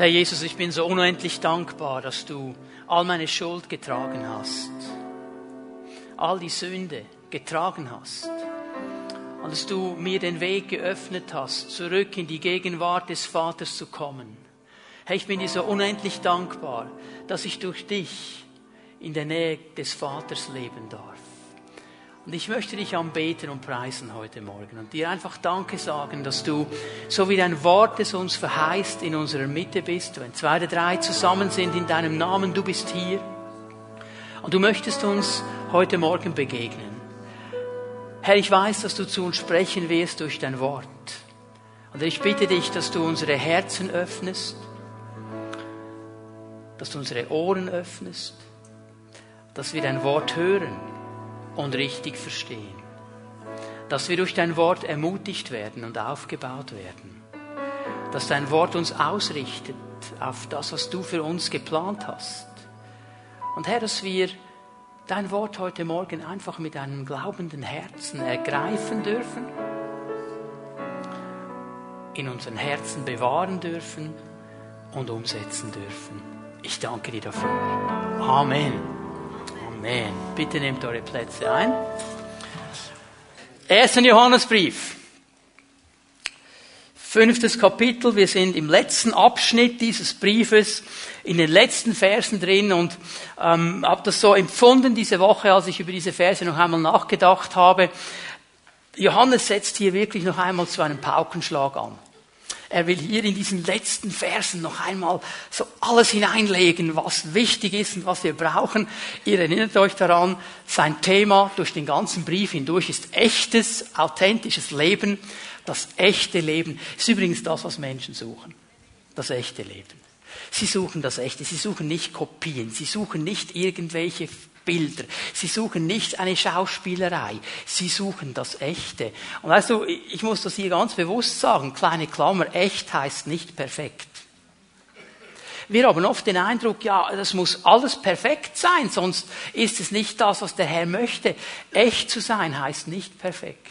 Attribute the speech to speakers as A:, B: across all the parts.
A: Herr Jesus, ich bin so unendlich dankbar, dass du all meine Schuld getragen hast, all die Sünde getragen hast und dass du mir den Weg geöffnet hast, zurück in die Gegenwart des Vaters zu kommen. Herr, ich bin dir so unendlich dankbar, dass ich durch dich in der Nähe des Vaters leben darf. Und ich möchte dich anbeten und preisen heute Morgen und dir einfach Danke sagen, dass du, so wie dein Wort es uns verheißt, in unserer Mitte bist. Wenn zwei oder drei zusammen sind in deinem Namen, du bist hier. Und du möchtest uns heute Morgen begegnen. Herr, ich weiß, dass du zu uns sprechen wirst durch dein Wort. Und ich bitte dich, dass du unsere Herzen öffnest, dass du unsere Ohren öffnest, dass wir dein Wort hören und richtig verstehen. Dass wir durch dein Wort ermutigt werden und aufgebaut werden. Dass dein Wort uns ausrichtet auf das, was du für uns geplant hast. Und Herr, dass wir dein Wort heute Morgen einfach mit einem glaubenden Herzen ergreifen dürfen, in unseren Herzen bewahren dürfen und umsetzen dürfen. Ich danke dir dafür. Amen. Amen. Bitte nehmt eure Plätze ein. Ersten Johannesbrief. Fünftes Kapitel. Wir sind im letzten Abschnitt dieses Briefes, in den letzten Versen drin und ähm, habe das so empfunden diese Woche, als ich über diese Verse noch einmal nachgedacht habe. Johannes setzt hier wirklich noch einmal zu einem Paukenschlag an. Er will hier in diesen letzten Versen noch einmal so alles hineinlegen, was wichtig ist und was wir brauchen. Ihr erinnert euch daran, sein Thema durch den ganzen Brief hindurch ist echtes, authentisches Leben. Das echte Leben ist übrigens das, was Menschen suchen. Das echte Leben. Sie suchen das Echte. Sie suchen nicht Kopien. Sie suchen nicht irgendwelche Bilder. Sie suchen nicht eine Schauspielerei. Sie suchen das Echte. Und weißt du, ich muss das hier ganz bewusst sagen, kleine Klammer, echt heißt nicht perfekt. Wir haben oft den Eindruck, ja, das muss alles perfekt sein, sonst ist es nicht das, was der Herr möchte. Echt zu sein heißt nicht perfekt.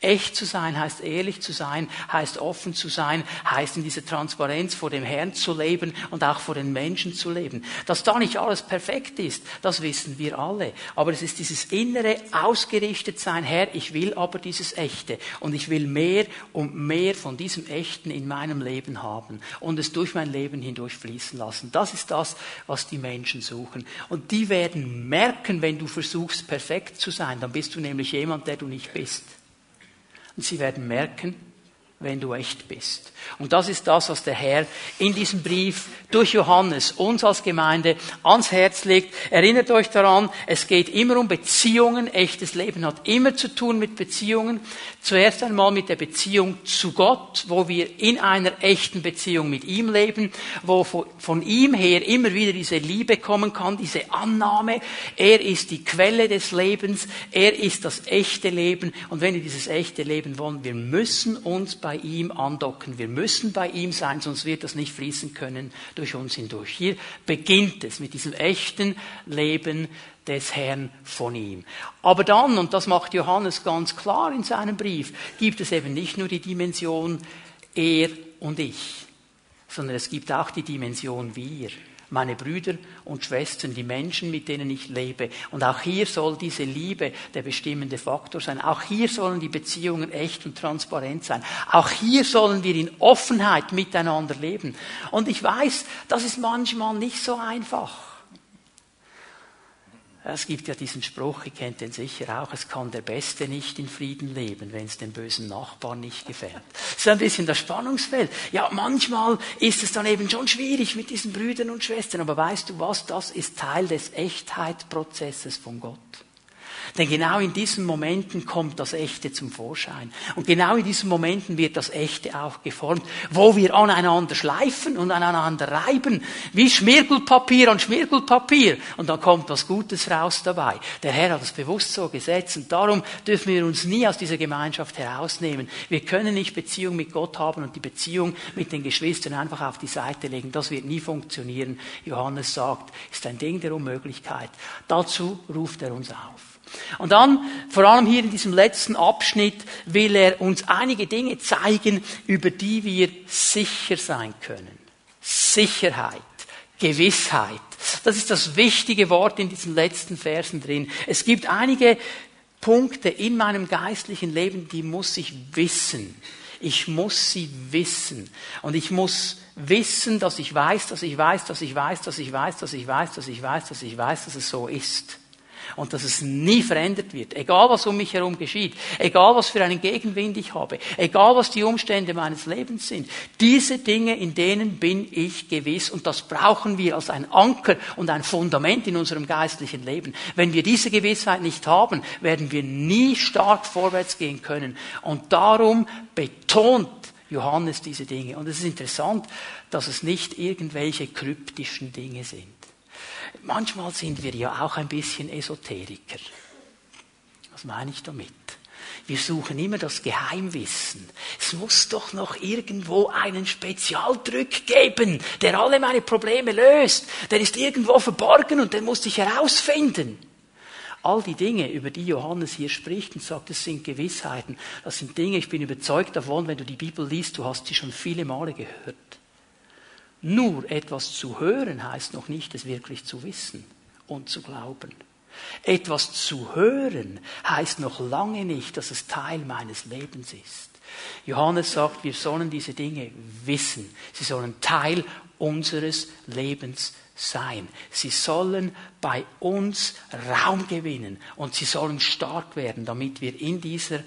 A: Echt zu sein heißt ehrlich zu sein, heißt offen zu sein, heißt in dieser Transparenz vor dem Herrn zu leben und auch vor den Menschen zu leben. Dass da nicht alles perfekt ist, das wissen wir alle. Aber es ist dieses innere ausgerichtet sein, Herr, ich will aber dieses Echte und ich will mehr und mehr von diesem Echten in meinem Leben haben und es durch mein Leben hindurch fließen lassen. Das ist das, was die Menschen suchen. Und die werden merken, wenn du versuchst, perfekt zu sein, dann bist du nämlich jemand, der du nicht bist. Und sie werden merken, wenn du echt bist. Und das ist das, was der Herr in diesem Brief durch Johannes uns als Gemeinde ans Herz legt. Erinnert euch daran, es geht immer um Beziehungen. Echtes Leben hat immer zu tun mit Beziehungen. Zuerst einmal mit der Beziehung zu Gott, wo wir in einer echten Beziehung mit ihm leben, wo von ihm her immer wieder diese Liebe kommen kann, diese Annahme. Er ist die Quelle des Lebens. Er ist das echte Leben. Und wenn wir dieses echte Leben wollen, wir müssen uns bei ihm andocken. Wir müssen bei ihm sein, sonst wird das nicht fließen können durch uns hindurch. Hier beginnt es mit diesem echten Leben des Herrn von ihm. Aber dann, und das macht Johannes ganz klar in seinem Brief, gibt es eben nicht nur die Dimension er und ich, sondern es gibt auch die Dimension wir meine Brüder und Schwestern, die Menschen, mit denen ich lebe. Und auch hier soll diese Liebe der bestimmende Faktor sein. Auch hier sollen die Beziehungen echt und transparent sein. Auch hier sollen wir in Offenheit miteinander leben. Und ich weiß, das ist manchmal nicht so einfach. Es gibt ja diesen Spruch, ihr kennt den sicher auch, es kann der Beste nicht in Frieden leben, wenn es dem bösen Nachbarn nicht gefällt. Das ist ein bisschen das Spannungsfeld. Ja, manchmal ist es dann eben schon schwierig mit diesen Brüdern und Schwestern, aber weißt du was, das ist Teil des Echtheitsprozesses von Gott. Denn genau in diesen Momenten kommt das Echte zum Vorschein. Und genau in diesen Momenten wird das Echte auch geformt, wo wir aneinander schleifen und aneinander reiben, wie Schmirgelpapier an Schmirgelpapier. Und dann kommt was Gutes raus dabei. Der Herr hat es bewusst so gesetzt. Und darum dürfen wir uns nie aus dieser Gemeinschaft herausnehmen. Wir können nicht Beziehung mit Gott haben und die Beziehung mit den Geschwistern einfach auf die Seite legen. Das wird nie funktionieren. Johannes sagt, ist ein Ding der Unmöglichkeit. Dazu ruft er uns auf. Und dann, vor allem hier in diesem letzten Abschnitt, will er uns einige Dinge zeigen, über die wir sicher sein können. Sicherheit, Gewissheit. Das ist das wichtige Wort in diesen letzten Versen drin. Es gibt einige Punkte in meinem geistlichen Leben, die muss ich wissen. Ich muss sie wissen. Und ich muss wissen, dass ich weiß, dass ich weiß, dass ich weiß, dass ich weiß, dass ich weiß, dass ich weiß, dass ich weiß, dass es so ist und dass es nie verändert wird. Egal was um mich herum geschieht, egal was für einen Gegenwind ich habe, egal was die Umstände meines Lebens sind. Diese Dinge, in denen bin ich gewiss und das brauchen wir als ein Anker und ein Fundament in unserem geistlichen Leben. Wenn wir diese Gewissheit nicht haben, werden wir nie stark vorwärts gehen können. Und darum betont Johannes diese Dinge. Und es ist interessant, dass es nicht irgendwelche kryptischen Dinge sind. Manchmal sind wir ja auch ein bisschen Esoteriker. Was meine ich damit? Wir suchen immer das Geheimwissen. Es muss doch noch irgendwo einen Spezialdrück geben, der alle meine Probleme löst. Der ist irgendwo verborgen und den muss ich herausfinden. All die Dinge, über die Johannes hier spricht und sagt, das sind Gewissheiten, das sind Dinge, ich bin überzeugt davon, wenn du die Bibel liest, du hast sie schon viele Male gehört. Nur etwas zu hören heißt noch nicht, es wirklich zu wissen und zu glauben. Etwas zu hören heißt noch lange nicht, dass es Teil meines Lebens ist. Johannes sagt, wir sollen diese Dinge wissen. Sie sollen Teil unseres Lebens sein. Sie sollen bei uns Raum gewinnen und sie sollen stark werden, damit wir in dieser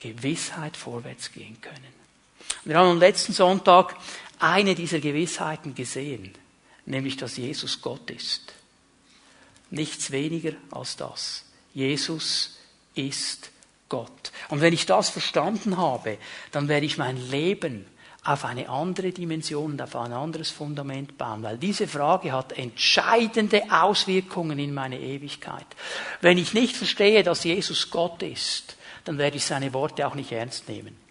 A: Gewissheit vorwärts gehen können. Wir haben am letzten Sonntag eine dieser Gewissheiten gesehen, nämlich dass Jesus Gott ist. Nichts weniger als das. Jesus ist Gott. Und wenn ich das verstanden habe, dann werde ich mein Leben auf eine andere Dimension und auf ein anderes Fundament bauen, weil diese Frage hat entscheidende Auswirkungen in meine Ewigkeit. Wenn ich nicht verstehe, dass Jesus Gott ist, dann werde ich seine Worte auch nicht ernst nehmen.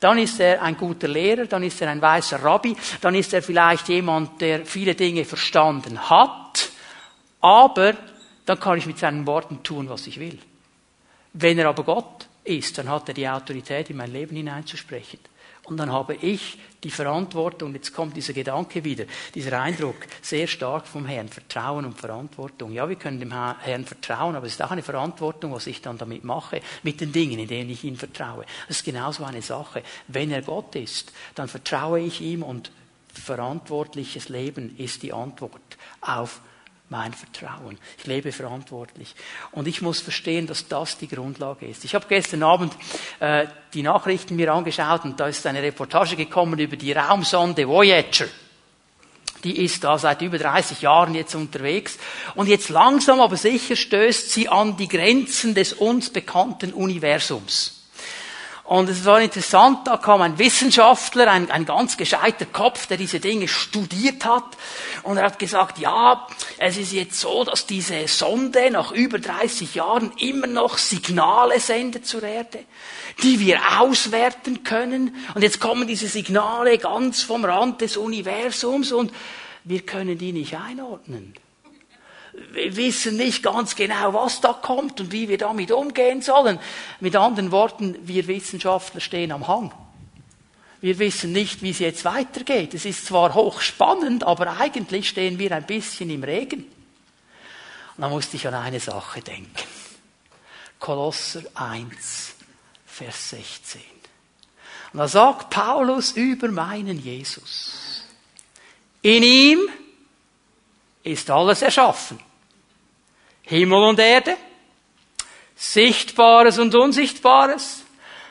A: Dann ist er ein guter Lehrer, dann ist er ein weißer Rabbi, dann ist er vielleicht jemand, der viele Dinge verstanden hat, aber dann kann ich mit seinen Worten tun, was ich will. Wenn er aber Gott ist, dann hat er die Autorität, in mein Leben hineinzusprechen. Und dann habe ich die Verantwortung, jetzt kommt dieser Gedanke wieder, dieser Eindruck sehr stark vom Herrn, Vertrauen und Verantwortung. Ja, wir können dem Herrn vertrauen, aber es ist auch eine Verantwortung, was ich dann damit mache, mit den Dingen, in denen ich ihm vertraue. Das ist genauso eine Sache. Wenn er Gott ist, dann vertraue ich ihm und verantwortliches Leben ist die Antwort auf mein Vertrauen. Ich lebe verantwortlich. Und ich muss verstehen, dass das die Grundlage ist. Ich habe gestern Abend äh, die Nachrichten mir angeschaut und da ist eine Reportage gekommen über die Raumsonde Voyager. Die ist da seit über 30 Jahren jetzt unterwegs. Und jetzt langsam aber sicher stößt sie an die Grenzen des uns bekannten Universums. Und es war interessant, da kam ein Wissenschaftler, ein, ein ganz gescheiter Kopf, der diese Dinge studiert hat. Und er hat gesagt, ja, es ist jetzt so, dass diese Sonde nach über 30 Jahren immer noch Signale sendet zur Erde, die wir auswerten können. Und jetzt kommen diese Signale ganz vom Rand des Universums und wir können die nicht einordnen wir wissen nicht ganz genau, was da kommt und wie wir damit umgehen sollen. Mit anderen Worten, wir Wissenschaftler stehen am Hang. Wir wissen nicht, wie es jetzt weitergeht. Es ist zwar hochspannend, aber eigentlich stehen wir ein bisschen im Regen. Und da musste ich an eine Sache denken. Kolosser 1, Vers 16. Und da sagt Paulus über meinen Jesus. In ihm ist alles erschaffen. Himmel und Erde, Sichtbares und Unsichtbares,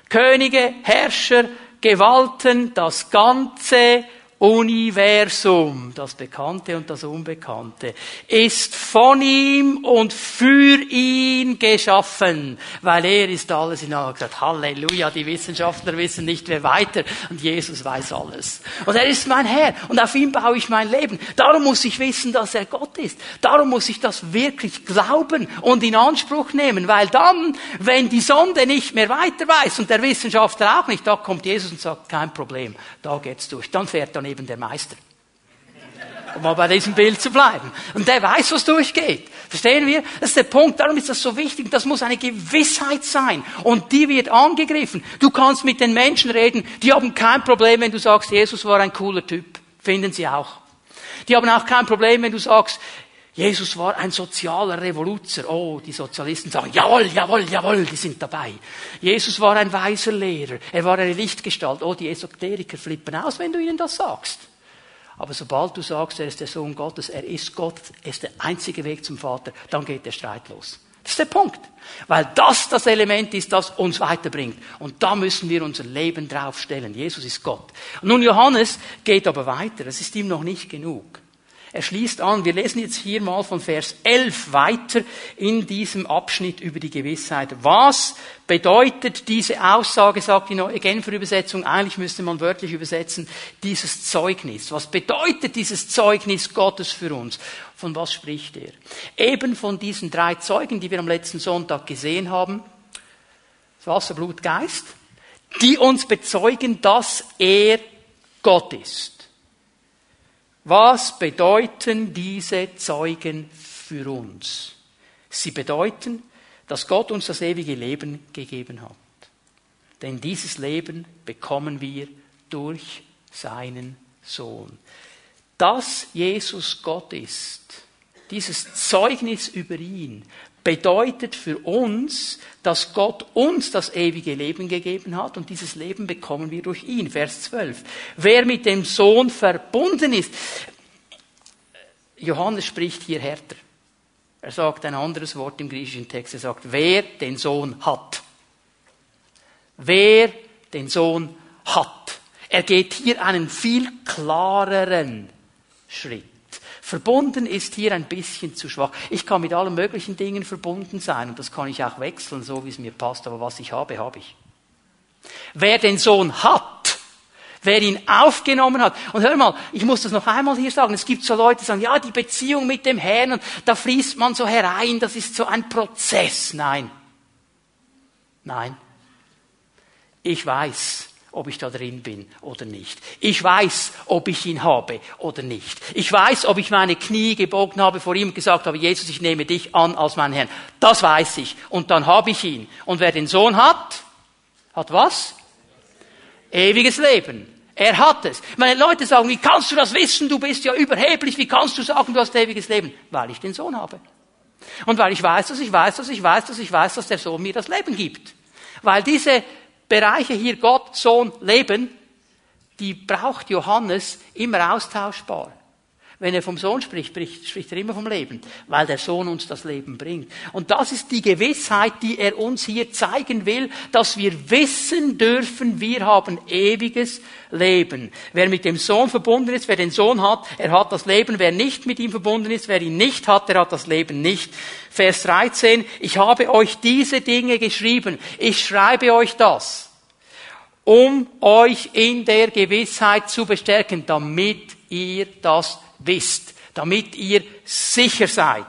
A: Könige, Herrscher, Gewalten, das Ganze Universum, das Bekannte und das Unbekannte, ist von ihm und für ihn geschaffen, weil er ist alles in allem. Gesagt, Halleluja, die Wissenschaftler wissen nicht, wer weiter und Jesus weiß alles. Und er ist mein Herr und auf ihn baue ich mein Leben. Darum muss ich wissen, dass er Gott ist. Darum muss ich das wirklich glauben und in Anspruch nehmen, weil dann, wenn die Sonde nicht mehr weiter weiß und der Wissenschaftler auch nicht, da kommt Jesus und sagt, kein Problem, da geht's durch. Dann fährt dann eben der Meister. Um mal bei diesem Bild zu bleiben. Und der weiß, was durchgeht. Verstehen wir? Das ist der Punkt. Darum ist das so wichtig. Das muss eine Gewissheit sein. Und die wird angegriffen. Du kannst mit den Menschen reden. Die haben kein Problem, wenn du sagst, Jesus war ein cooler Typ. Finden sie auch. Die haben auch kein Problem, wenn du sagst, Jesus war ein sozialer Revoluzer. Oh, die Sozialisten sagen, jawohl, jawohl, jawohl, die sind dabei. Jesus war ein weiser Lehrer. Er war eine Lichtgestalt. Oh, die Esoteriker flippen aus, wenn du ihnen das sagst. Aber sobald du sagst, er ist der Sohn Gottes, er ist Gott, er ist der einzige Weg zum Vater, dann geht der Streit los. Das ist der Punkt. Weil das das Element ist, das uns weiterbringt. Und da müssen wir unser Leben draufstellen. Jesus ist Gott. nun, Johannes geht aber weiter. Das ist ihm noch nicht genug. Er schließt an, wir lesen jetzt hier mal von Vers 11 weiter in diesem Abschnitt über die Gewissheit. Was bedeutet diese Aussage, sagt die neue Genfer Übersetzung, eigentlich müsste man wörtlich übersetzen, dieses Zeugnis. Was bedeutet dieses Zeugnis Gottes für uns? Von was spricht er? Eben von diesen drei Zeugen, die wir am letzten Sonntag gesehen haben. Wasser, Blut, Geist. Die uns bezeugen, dass er Gott ist. Was bedeuten diese Zeugen für uns? Sie bedeuten, dass Gott uns das ewige Leben gegeben hat. Denn dieses Leben bekommen wir durch seinen Sohn. Dass Jesus Gott ist, dieses Zeugnis über ihn, bedeutet für uns, dass Gott uns das ewige Leben gegeben hat und dieses Leben bekommen wir durch ihn. Vers 12. Wer mit dem Sohn verbunden ist, Johannes spricht hier härter. Er sagt ein anderes Wort im griechischen Text. Er sagt, wer den Sohn hat. Wer den Sohn hat. Er geht hier einen viel klareren Schritt. Verbunden ist hier ein bisschen zu schwach. Ich kann mit allen möglichen Dingen verbunden sein und das kann ich auch wechseln, so wie es mir passt, aber was ich habe, habe ich. Wer den Sohn hat, wer ihn aufgenommen hat. Und hör mal, ich muss das noch einmal hier sagen. Es gibt so Leute, die sagen, ja, die Beziehung mit dem Herrn, und da fließt man so herein, das ist so ein Prozess. Nein. Nein. Ich weiß, ob ich da drin bin oder nicht. Ich weiß, ob ich ihn habe oder nicht. Ich weiß, ob ich meine Knie gebogen habe vor ihm und gesagt habe, Jesus, ich nehme dich an als meinen Herrn. Das weiß ich. Und dann habe ich ihn. Und wer den Sohn hat, hat was? Ewiges Leben. Er hat es. Meine Leute sagen, wie kannst du das wissen? Du bist ja überheblich. Wie kannst du sagen, du hast ewiges Leben? Weil ich den Sohn habe. Und weil ich weiß, dass ich weiß, dass ich weiß, dass ich weiß, dass der Sohn mir das Leben gibt. Weil diese Bereiche hier Gott, Sohn, Leben, die braucht Johannes immer austauschbar. Wenn er vom Sohn spricht, spricht, spricht er immer vom Leben, weil der Sohn uns das Leben bringt. Und das ist die Gewissheit, die er uns hier zeigen will, dass wir wissen dürfen, wir haben ewiges Leben. Wer mit dem Sohn verbunden ist, wer den Sohn hat, er hat das Leben. Wer nicht mit ihm verbunden ist, wer ihn nicht hat, der hat das Leben nicht. Vers 13, ich habe euch diese Dinge geschrieben. Ich schreibe euch das um euch in der Gewissheit zu bestärken, damit ihr das wisst, damit ihr sicher seid,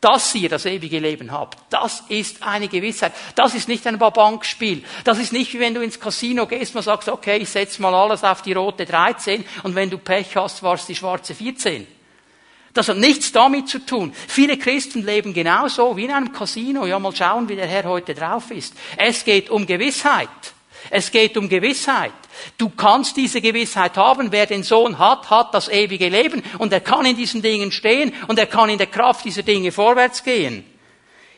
A: dass ihr das ewige Leben habt. Das ist eine Gewissheit. Das ist nicht ein Bankspiel. Das ist nicht wie wenn du ins Casino gehst und sagst, okay, ich setze mal alles auf die rote 13 und wenn du Pech hast, war es die schwarze 14. Das hat nichts damit zu tun. Viele Christen leben genauso wie in einem Casino. Ja, mal schauen, wie der Herr heute drauf ist. Es geht um Gewissheit. Es geht um Gewissheit. Du kannst diese Gewissheit haben. Wer den Sohn hat, hat das ewige Leben und er kann in diesen Dingen stehen und er kann in der Kraft dieser Dinge vorwärts gehen.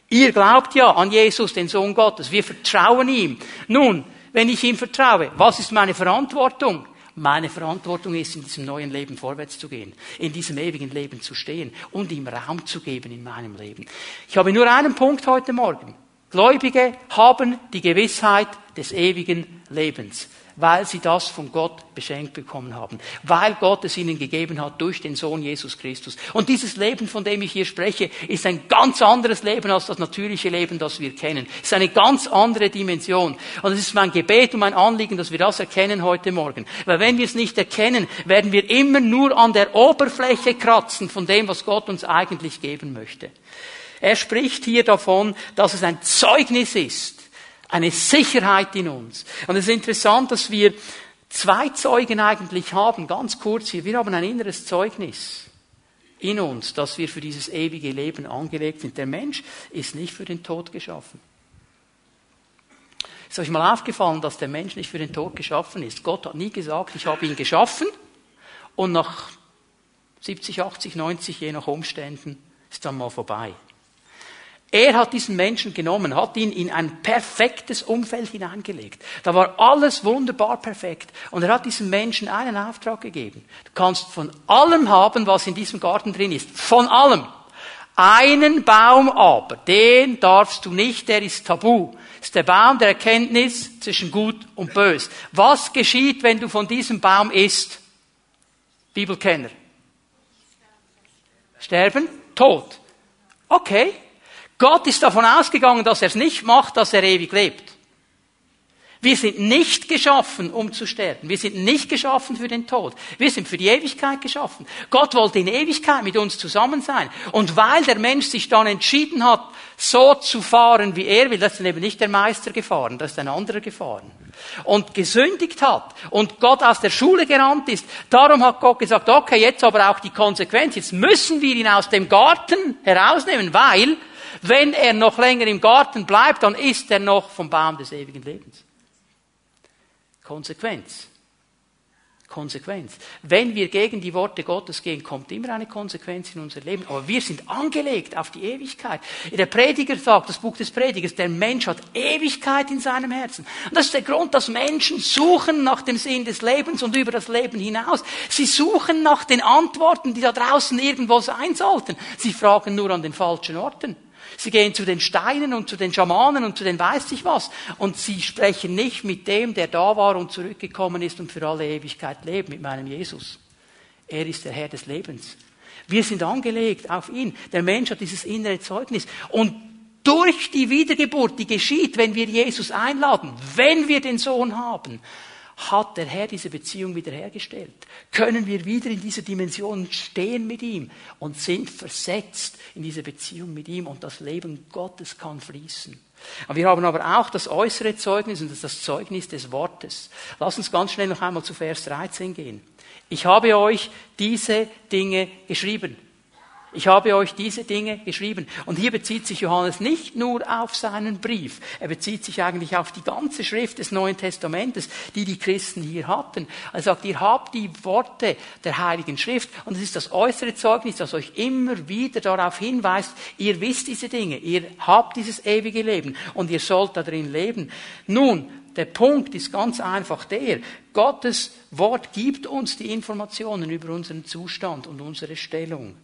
A: Ihr glaubt ja an Jesus, den Sohn Gottes. Wir vertrauen ihm. Nun, wenn ich ihm vertraue, was ist meine Verantwortung? Meine Verantwortung ist, in diesem neuen Leben vorwärts zu gehen, in diesem ewigen Leben zu stehen und ihm Raum zu geben in meinem Leben. Ich habe nur einen Punkt heute Morgen. Gläubige haben die Gewissheit des ewigen Lebens, weil sie das von Gott beschenkt bekommen haben, weil Gott es ihnen gegeben hat durch den Sohn Jesus Christus. Und dieses Leben, von dem ich hier spreche, ist ein ganz anderes Leben als das natürliche Leben, das wir kennen. Es ist eine ganz andere Dimension. Und es ist mein Gebet und mein Anliegen, dass wir das erkennen heute Morgen. Weil wenn wir es nicht erkennen, werden wir immer nur an der Oberfläche kratzen von dem, was Gott uns eigentlich geben möchte. Er spricht hier davon, dass es ein Zeugnis ist, eine Sicherheit in uns. Und es ist interessant, dass wir zwei Zeugen eigentlich haben, ganz kurz hier. Wir haben ein inneres Zeugnis in uns, dass wir für dieses ewige Leben angelegt sind. Der Mensch ist nicht für den Tod geschaffen. Ist euch mal aufgefallen, dass der Mensch nicht für den Tod geschaffen ist? Gott hat nie gesagt, ich habe ihn geschaffen und nach 70, 80, 90, je nach Umständen, ist dann mal vorbei. Er hat diesen Menschen genommen, hat ihn in ein perfektes Umfeld hineingelegt. Da war alles wunderbar perfekt. Und er hat diesem Menschen einen Auftrag gegeben. Du kannst von allem haben, was in diesem Garten drin ist. Von allem. Einen Baum aber, den darfst du nicht, der ist tabu. Ist der Baum der Erkenntnis zwischen Gut und Bös. Was geschieht, wenn du von diesem Baum isst? Bibelkenner. Sterben? Tod. Okay. Gott ist davon ausgegangen, dass er es nicht macht, dass er ewig lebt. Wir sind nicht geschaffen, um zu sterben. Wir sind nicht geschaffen für den Tod. Wir sind für die Ewigkeit geschaffen. Gott wollte in Ewigkeit mit uns zusammen sein. Und weil der Mensch sich dann entschieden hat, so zu fahren, wie er will, das ist eben nicht der Meister gefahren, das ist ein anderer gefahren. Und gesündigt hat und Gott aus der Schule gerannt ist, darum hat Gott gesagt, okay, jetzt aber auch die Konsequenz, jetzt müssen wir ihn aus dem Garten herausnehmen, weil, wenn er noch länger im Garten bleibt, dann ist er noch vom Baum des ewigen Lebens. Konsequenz. Konsequenz. Wenn wir gegen die Worte Gottes gehen, kommt immer eine Konsequenz in unser Leben. Aber wir sind angelegt auf die Ewigkeit. Der Prediger sagt, das Buch des Predigers, der Mensch hat Ewigkeit in seinem Herzen. Und das ist der Grund, dass Menschen suchen nach dem Sinn des Lebens und über das Leben hinaus. Sie suchen nach den Antworten, die da draußen irgendwo sein sollten. Sie fragen nur an den falschen Orten. Sie gehen zu den Steinen und zu den Schamanen und zu den weiß ich was. Und sie sprechen nicht mit dem, der da war und zurückgekommen ist und für alle Ewigkeit lebt, mit meinem Jesus. Er ist der Herr des Lebens. Wir sind angelegt auf ihn. Der Mensch hat dieses innere Zeugnis. Und durch die Wiedergeburt, die geschieht, wenn wir Jesus einladen, wenn wir den Sohn haben, hat der Herr diese Beziehung wiederhergestellt. Können wir wieder in dieser Dimension stehen mit ihm und sind versetzt in diese Beziehung mit ihm und das Leben Gottes kann fließen. wir haben aber auch das äußere Zeugnis und das, das Zeugnis des Wortes. Lass uns ganz schnell noch einmal zu Vers 13 gehen. Ich habe euch diese Dinge geschrieben. Ich habe euch diese Dinge geschrieben. Und hier bezieht sich Johannes nicht nur auf seinen Brief. Er bezieht sich eigentlich auf die ganze Schrift des Neuen Testamentes, die die Christen hier hatten. Er sagt, ihr habt die Worte der Heiligen Schrift und es ist das äußere Zeugnis, das euch immer wieder darauf hinweist, ihr wisst diese Dinge, ihr habt dieses ewige Leben und ihr sollt da drin leben. Nun, der Punkt ist ganz einfach der, Gottes Wort gibt uns die Informationen über unseren Zustand und unsere Stellung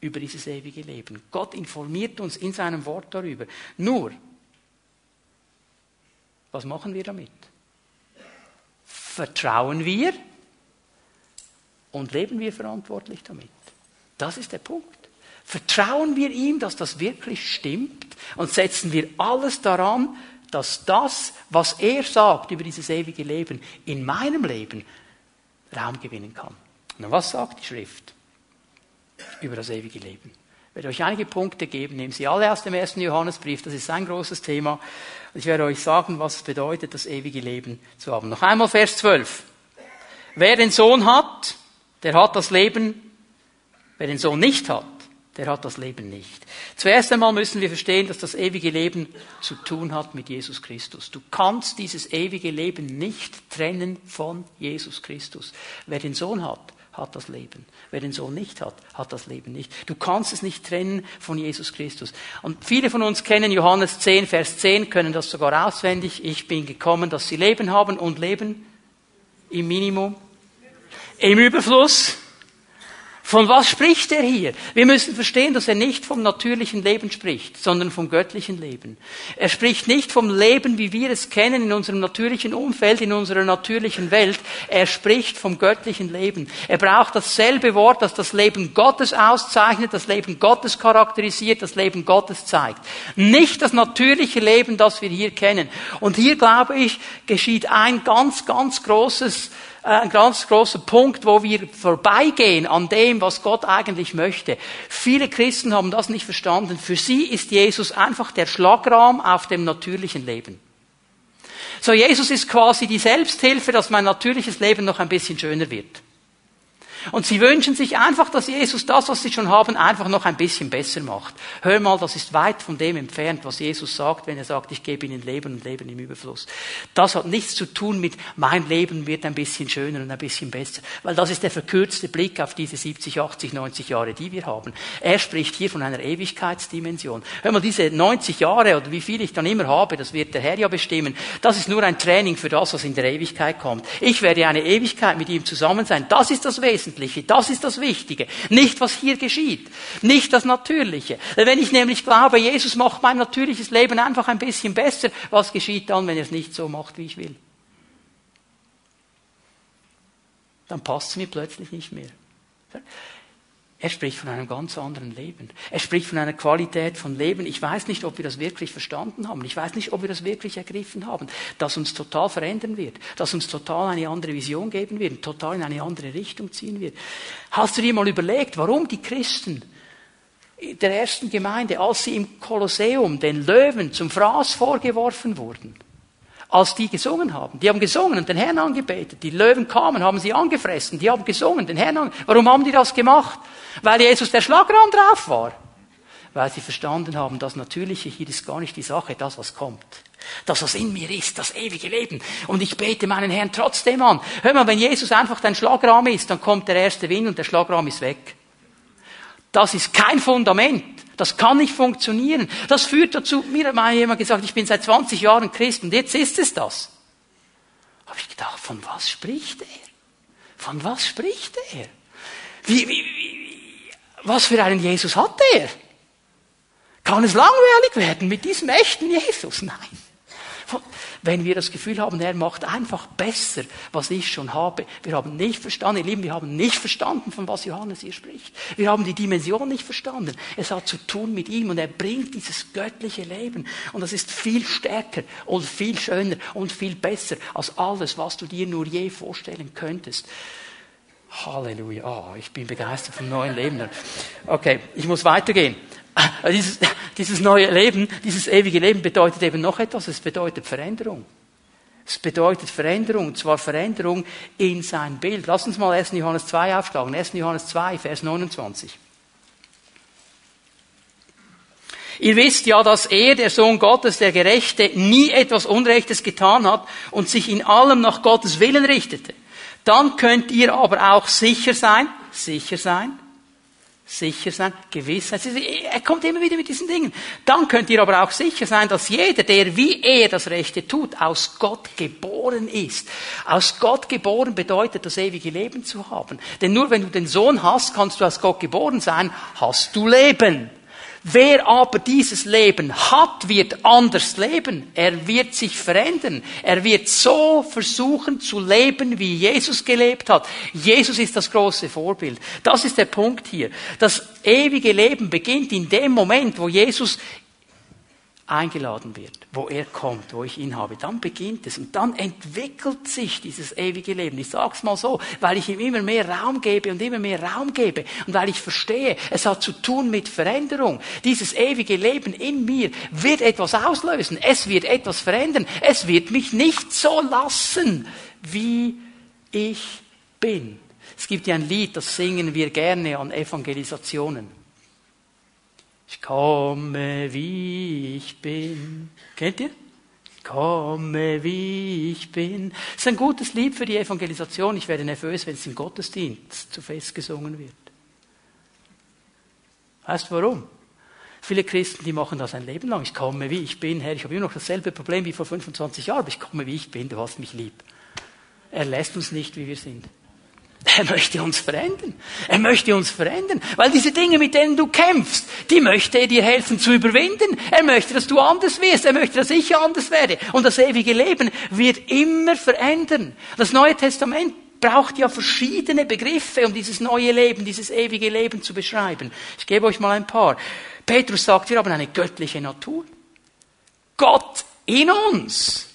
A: über dieses ewige Leben. Gott informiert uns in seinem Wort darüber. Nur, was machen wir damit? Vertrauen wir und leben wir verantwortlich damit? Das ist der Punkt. Vertrauen wir ihm, dass das wirklich stimmt und setzen wir alles daran, dass das, was er sagt über dieses ewige Leben, in meinem Leben Raum gewinnen kann. Und was sagt die Schrift? Über das ewige Leben. Ich werde euch einige Punkte geben, nehmen Sie alle aus dem ersten Johannesbrief, das ist ein großes Thema. Ich werde euch sagen, was es bedeutet, das ewige Leben zu haben. Noch einmal Vers 12. Wer den Sohn hat, der hat das Leben. Wer den Sohn nicht hat, der hat das Leben nicht. Zuerst einmal müssen wir verstehen, dass das ewige Leben zu tun hat mit Jesus Christus. Du kannst dieses ewige Leben nicht trennen von Jesus Christus. Wer den Sohn hat, hat das Leben. Wer den Sohn nicht hat, hat das Leben nicht. Du kannst es nicht trennen von Jesus Christus. Und viele von uns kennen Johannes 10, Vers 10, können das sogar auswendig. Ich bin gekommen, dass sie Leben haben und leben im Minimum, im Überfluss. Von was spricht er hier? Wir müssen verstehen, dass er nicht vom natürlichen Leben spricht, sondern vom göttlichen Leben. Er spricht nicht vom Leben, wie wir es kennen, in unserem natürlichen Umfeld, in unserer natürlichen Welt. Er spricht vom göttlichen Leben. Er braucht dasselbe Wort, das das Leben Gottes auszeichnet, das Leben Gottes charakterisiert, das Leben Gottes zeigt. Nicht das natürliche Leben, das wir hier kennen. Und hier, glaube ich, geschieht ein ganz, ganz großes ein ganz großer Punkt, wo wir vorbeigehen an dem, was Gott eigentlich möchte. Viele Christen haben das nicht verstanden. Für sie ist Jesus einfach der Schlagrahmen auf dem natürlichen Leben. So, Jesus ist quasi die Selbsthilfe, dass mein natürliches Leben noch ein bisschen schöner wird. Und sie wünschen sich einfach, dass Jesus das, was sie schon haben, einfach noch ein bisschen besser macht. Hör mal, das ist weit von dem entfernt, was Jesus sagt, wenn er sagt, ich gebe ihnen Leben und Leben im Überfluss. Das hat nichts zu tun mit, mein Leben wird ein bisschen schöner und ein bisschen besser. Weil das ist der verkürzte Blick auf diese 70, 80, 90 Jahre, die wir haben. Er spricht hier von einer Ewigkeitsdimension. Hör mal, diese 90 Jahre oder wie viel ich dann immer habe, das wird der Herr ja bestimmen. Das ist nur ein Training für das, was in der Ewigkeit kommt. Ich werde eine Ewigkeit mit ihm zusammen sein. Das ist das Wesentliche. Das ist das Wichtige. Nicht, was hier geschieht. Nicht das Natürliche. Wenn ich nämlich glaube, Jesus macht mein natürliches Leben einfach ein bisschen besser, was geschieht dann, wenn er es nicht so macht, wie ich will? Dann passt es mir plötzlich nicht mehr. Er spricht von einem ganz anderen Leben. Er spricht von einer Qualität von Leben. Ich weiß nicht, ob wir das wirklich verstanden haben. Ich weiß nicht, ob wir das wirklich ergriffen haben, das uns total verändern wird, das uns total eine andere Vision geben wird, total in eine andere Richtung ziehen wird. Hast du dir mal überlegt, warum die Christen der ersten Gemeinde, als sie im Kolosseum den Löwen zum Fraß vorgeworfen wurden, als die gesungen haben. Die haben gesungen und den Herrn angebetet. Die Löwen kamen, haben sie angefressen. Die haben gesungen, den Herrn angebetet. Warum haben die das gemacht? Weil Jesus der Schlagraum drauf war. Weil sie verstanden haben, das Natürliche hier ist gar nicht die Sache, das was kommt. Das, was in mir ist, das ewige Leben. Und ich bete meinen Herrn trotzdem an. Hör mal, wenn Jesus einfach dein Schlagraum ist, dann kommt der erste Wind und der Schlagraum ist weg. Das ist kein Fundament. Das kann nicht funktionieren. Das führt dazu, mir hat mal jemand gesagt, ich bin seit 20 Jahren Christ und jetzt ist es das. Habe ich gedacht, von was spricht er? Von was spricht er? Wie, wie, wie, was für einen Jesus hat er? Kann es langweilig werden mit diesem echten Jesus? Nein. Wenn wir das Gefühl haben, er macht einfach besser, was ich schon habe. Wir haben nicht verstanden, ihr Lieben, wir haben nicht verstanden, von was Johannes hier spricht. Wir haben die Dimension nicht verstanden. Es hat zu tun mit ihm und er bringt dieses göttliche Leben. Und das ist viel stärker und viel schöner und viel besser als alles, was du dir nur je vorstellen könntest. Halleluja. Oh, ich bin begeistert vom neuen Leben. Okay, ich muss weitergehen. Also dieses, dieses neue Leben, dieses ewige Leben bedeutet eben noch etwas. Es bedeutet Veränderung. Es bedeutet Veränderung, und zwar Veränderung in sein Bild. Lass uns mal 1. Johannes 2 aufschlagen. 1. Johannes 2, Vers 29. Ihr wisst ja, dass er, der Sohn Gottes, der Gerechte, nie etwas Unrechtes getan hat und sich in allem nach Gottes Willen richtete. Dann könnt ihr aber auch sicher sein, sicher sein, sicher sein, Gewissheit. Er kommt immer wieder mit diesen Dingen. Dann könnt ihr aber auch sicher sein, dass jeder, der wie er das Rechte tut, aus Gott geboren ist. Aus Gott geboren bedeutet, das ewige Leben zu haben. Denn nur wenn du den Sohn hast, kannst du aus Gott geboren sein, hast du Leben. Wer aber dieses Leben hat, wird anders leben. Er wird sich verändern. Er wird so versuchen zu leben, wie Jesus gelebt hat. Jesus ist das große Vorbild. Das ist der Punkt hier. Das ewige Leben beginnt in dem Moment, wo Jesus eingeladen wird, wo er kommt, wo ich ihn habe, dann beginnt es und dann entwickelt sich dieses ewige Leben. Ich sag's mal so, weil ich ihm immer mehr Raum gebe und immer mehr Raum gebe und weil ich verstehe, es hat zu tun mit Veränderung. Dieses ewige Leben in mir wird etwas auslösen, es wird etwas verändern, es wird mich nicht so lassen, wie ich bin. Es gibt ja ein Lied, das singen wir gerne an Evangelisationen. Ich komme, wie ich bin. Kennt ihr? Ich komme, wie ich bin. Das ist ein gutes Lied für die Evangelisation. Ich werde nervös, wenn es im Gottesdienst zu fest gesungen wird. Weißt du warum? Viele Christen, die machen das ein Leben lang. Ich komme, wie ich bin. Herr, ich habe immer noch dasselbe Problem wie vor 25 Jahren, aber ich komme, wie ich bin. Du hast mich lieb. Er lässt uns nicht, wie wir sind. Er möchte uns verändern. Er möchte uns verändern. Weil diese Dinge, mit denen du kämpfst, die möchte er dir helfen zu überwinden. Er möchte, dass du anders wirst. Er möchte, dass ich anders werde. Und das ewige Leben wird immer verändern. Das Neue Testament braucht ja verschiedene Begriffe, um dieses neue Leben, dieses ewige Leben zu beschreiben. Ich gebe euch mal ein paar. Petrus sagt, wir haben eine göttliche Natur. Gott in uns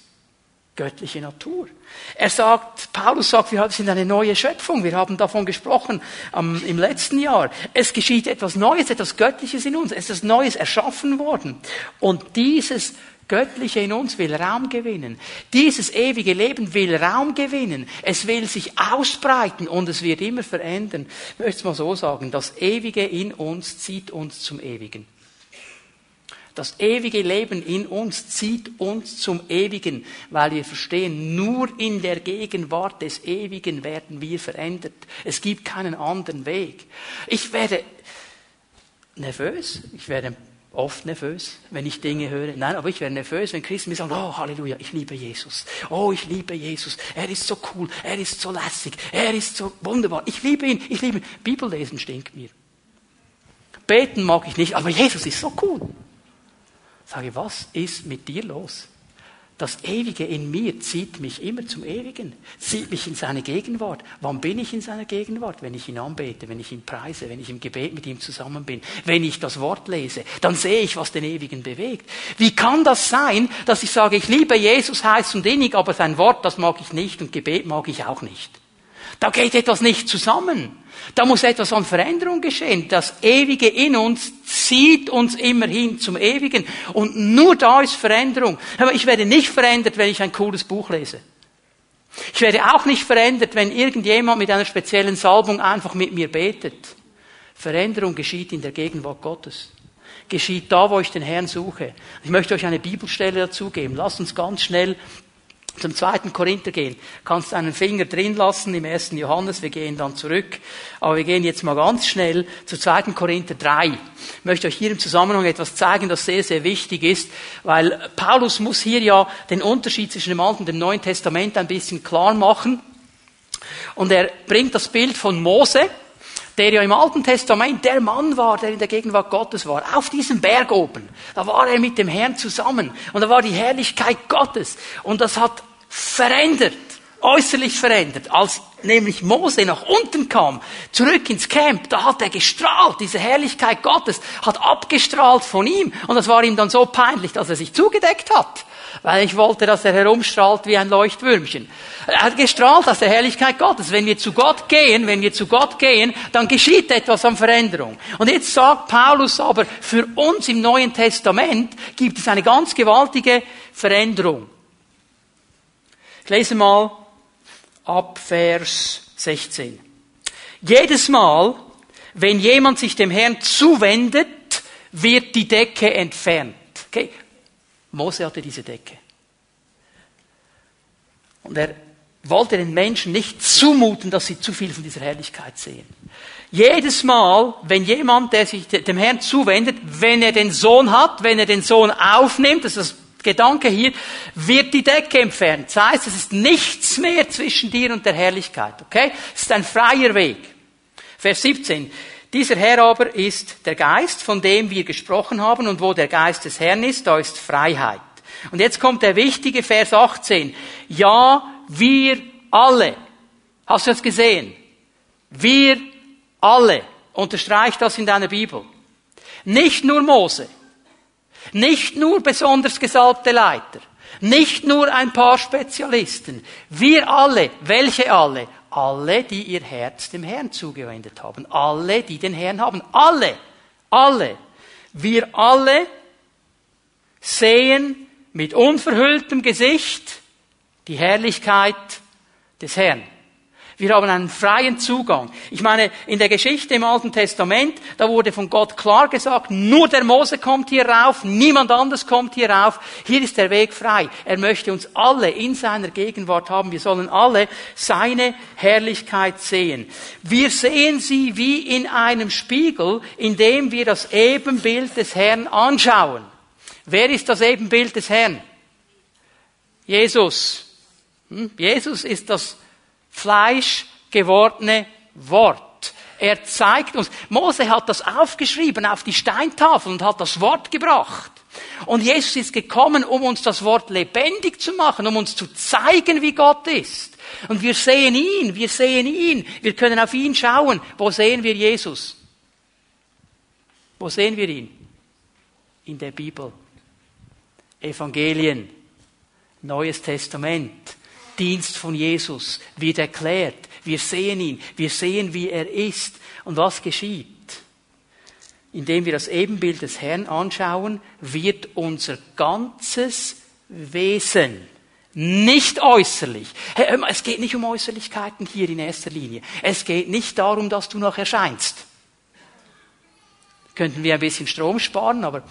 A: göttliche Natur. Er sagt, Paulus sagt, wir sind eine neue Schöpfung. Wir haben davon gesprochen ähm, im letzten Jahr. Es geschieht etwas Neues, etwas Göttliches in uns. Es ist Neues erschaffen worden. Und dieses Göttliche in uns will Raum gewinnen. Dieses ewige Leben will Raum gewinnen. Es will sich ausbreiten und es wird immer verändern. Ich möchte es mal so sagen. Das Ewige in uns zieht uns zum Ewigen. Das ewige Leben in uns zieht uns zum Ewigen, weil wir verstehen, nur in der Gegenwart des Ewigen werden wir verändert. Es gibt keinen anderen Weg. Ich werde nervös, ich werde oft nervös, wenn ich Dinge höre. Nein, aber ich werde nervös, wenn Christen mir sagen, oh Halleluja, ich liebe Jesus. Oh, ich liebe Jesus. Er ist so cool, er ist so lässig, er ist so wunderbar. Ich liebe ihn, ich liebe ihn. Bibellesen stinkt mir. Beten mag ich nicht, aber Jesus ist so cool. Sage, was ist mit dir los? Das Ewige in mir zieht mich immer zum Ewigen, zieht mich in seine Gegenwart. Wann bin ich in seiner Gegenwart? Wenn ich ihn anbete, wenn ich ihn preise, wenn ich im Gebet mit ihm zusammen bin, wenn ich das Wort lese, dann sehe ich, was den Ewigen bewegt. Wie kann das sein, dass ich sage, ich liebe Jesus heiß und innig, aber sein Wort, das mag ich nicht und Gebet mag ich auch nicht? Da geht etwas nicht zusammen. Da muss etwas an Veränderung geschehen. Das Ewige in uns zieht uns immer hin zum Ewigen. Und nur da ist Veränderung. Aber ich werde nicht verändert, wenn ich ein cooles Buch lese. Ich werde auch nicht verändert, wenn irgendjemand mit einer speziellen Salbung einfach mit mir betet. Veränderung geschieht in der Gegenwart Gottes. Geschieht da, wo ich den Herrn suche. Ich möchte euch eine Bibelstelle dazu geben. Lasst uns ganz schnell zum zweiten Korinther gehen, kannst einen Finger drin lassen im ersten Johannes, wir gehen dann zurück, aber wir gehen jetzt mal ganz schnell zu zweiten Korinther 3. Ich möchte euch hier im Zusammenhang etwas zeigen, das sehr, sehr wichtig ist, weil Paulus muss hier ja den Unterschied zwischen dem Alten und dem Neuen Testament ein bisschen klar machen. Und er bringt das Bild von Mose, der ja im Alten Testament der Mann war, der in der Gegenwart Gottes war, auf diesem Berg oben. Da war er mit dem Herrn zusammen und da war die Herrlichkeit Gottes und das hat verändert, äußerlich verändert, als nämlich Mose nach unten kam, zurück ins Camp, da hat er gestrahlt, diese Herrlichkeit Gottes hat abgestrahlt von ihm und das war ihm dann so peinlich, dass er sich zugedeckt hat weil ich wollte, dass er herumstrahlt wie ein Leuchtwürmchen. Er hat gestrahlt aus der Herrlichkeit Gottes. Wenn wir zu Gott gehen, wenn wir zu Gott gehen, dann geschieht etwas an Veränderung. Und jetzt sagt Paulus aber, für uns im Neuen Testament gibt es eine ganz gewaltige Veränderung. Ich lese mal ab Vers 16. Jedes Mal, wenn jemand sich dem Herrn zuwendet, wird die Decke entfernt. Okay? Mose hatte diese Decke. Und er wollte den Menschen nicht zumuten, dass sie zu viel von dieser Herrlichkeit sehen. Jedes Mal, wenn jemand, der sich dem Herrn zuwendet, wenn er den Sohn hat, wenn er den Sohn aufnimmt, das ist das Gedanke hier, wird die Decke entfernt. Das heißt, es ist nichts mehr zwischen dir und der Herrlichkeit. Okay? Es ist ein freier Weg. Vers 17. Dieser Herr aber ist der Geist, von dem wir gesprochen haben, und wo der Geist des Herrn ist, da ist Freiheit. Und jetzt kommt der wichtige Vers 18. Ja, wir alle. Hast du das gesehen? Wir alle. Unterstreich das in deiner Bibel. Nicht nur Mose. Nicht nur besonders gesalbte Leiter. Nicht nur ein paar Spezialisten. Wir alle. Welche alle? Alle, die ihr Herz dem Herrn zugewendet haben. Alle, die den Herrn haben. Alle. Alle. Wir alle sehen mit unverhülltem Gesicht die Herrlichkeit des Herrn. Wir haben einen freien Zugang. Ich meine, in der Geschichte im Alten Testament, da wurde von Gott klar gesagt, nur der Mose kommt hier rauf, niemand anders kommt hier rauf. Hier ist der Weg frei. Er möchte uns alle in seiner Gegenwart haben. Wir sollen alle seine Herrlichkeit sehen. Wir sehen sie wie in einem Spiegel, in dem wir das Ebenbild des Herrn anschauen. Wer ist das Ebenbild des Herrn? Jesus. Hm? Jesus ist das Fleisch gewordene Wort. Er zeigt uns, Mose hat das aufgeschrieben auf die Steintafel und hat das Wort gebracht. Und Jesus ist gekommen, um uns das Wort lebendig zu machen, um uns zu zeigen, wie Gott ist. Und wir sehen ihn, wir sehen ihn, wir können auf ihn schauen. Wo sehen wir Jesus? Wo sehen wir ihn? In der Bibel. Evangelien. Neues Testament. Dienst von Jesus wird erklärt. Wir sehen ihn. Wir sehen, wie er ist. Und was geschieht? Indem wir das Ebenbild des Herrn anschauen, wird unser ganzes Wesen nicht äußerlich. Es geht nicht um Äußerlichkeiten hier in erster Linie. Es geht nicht darum, dass du noch erscheinst. Könnten wir ein bisschen Strom sparen, aber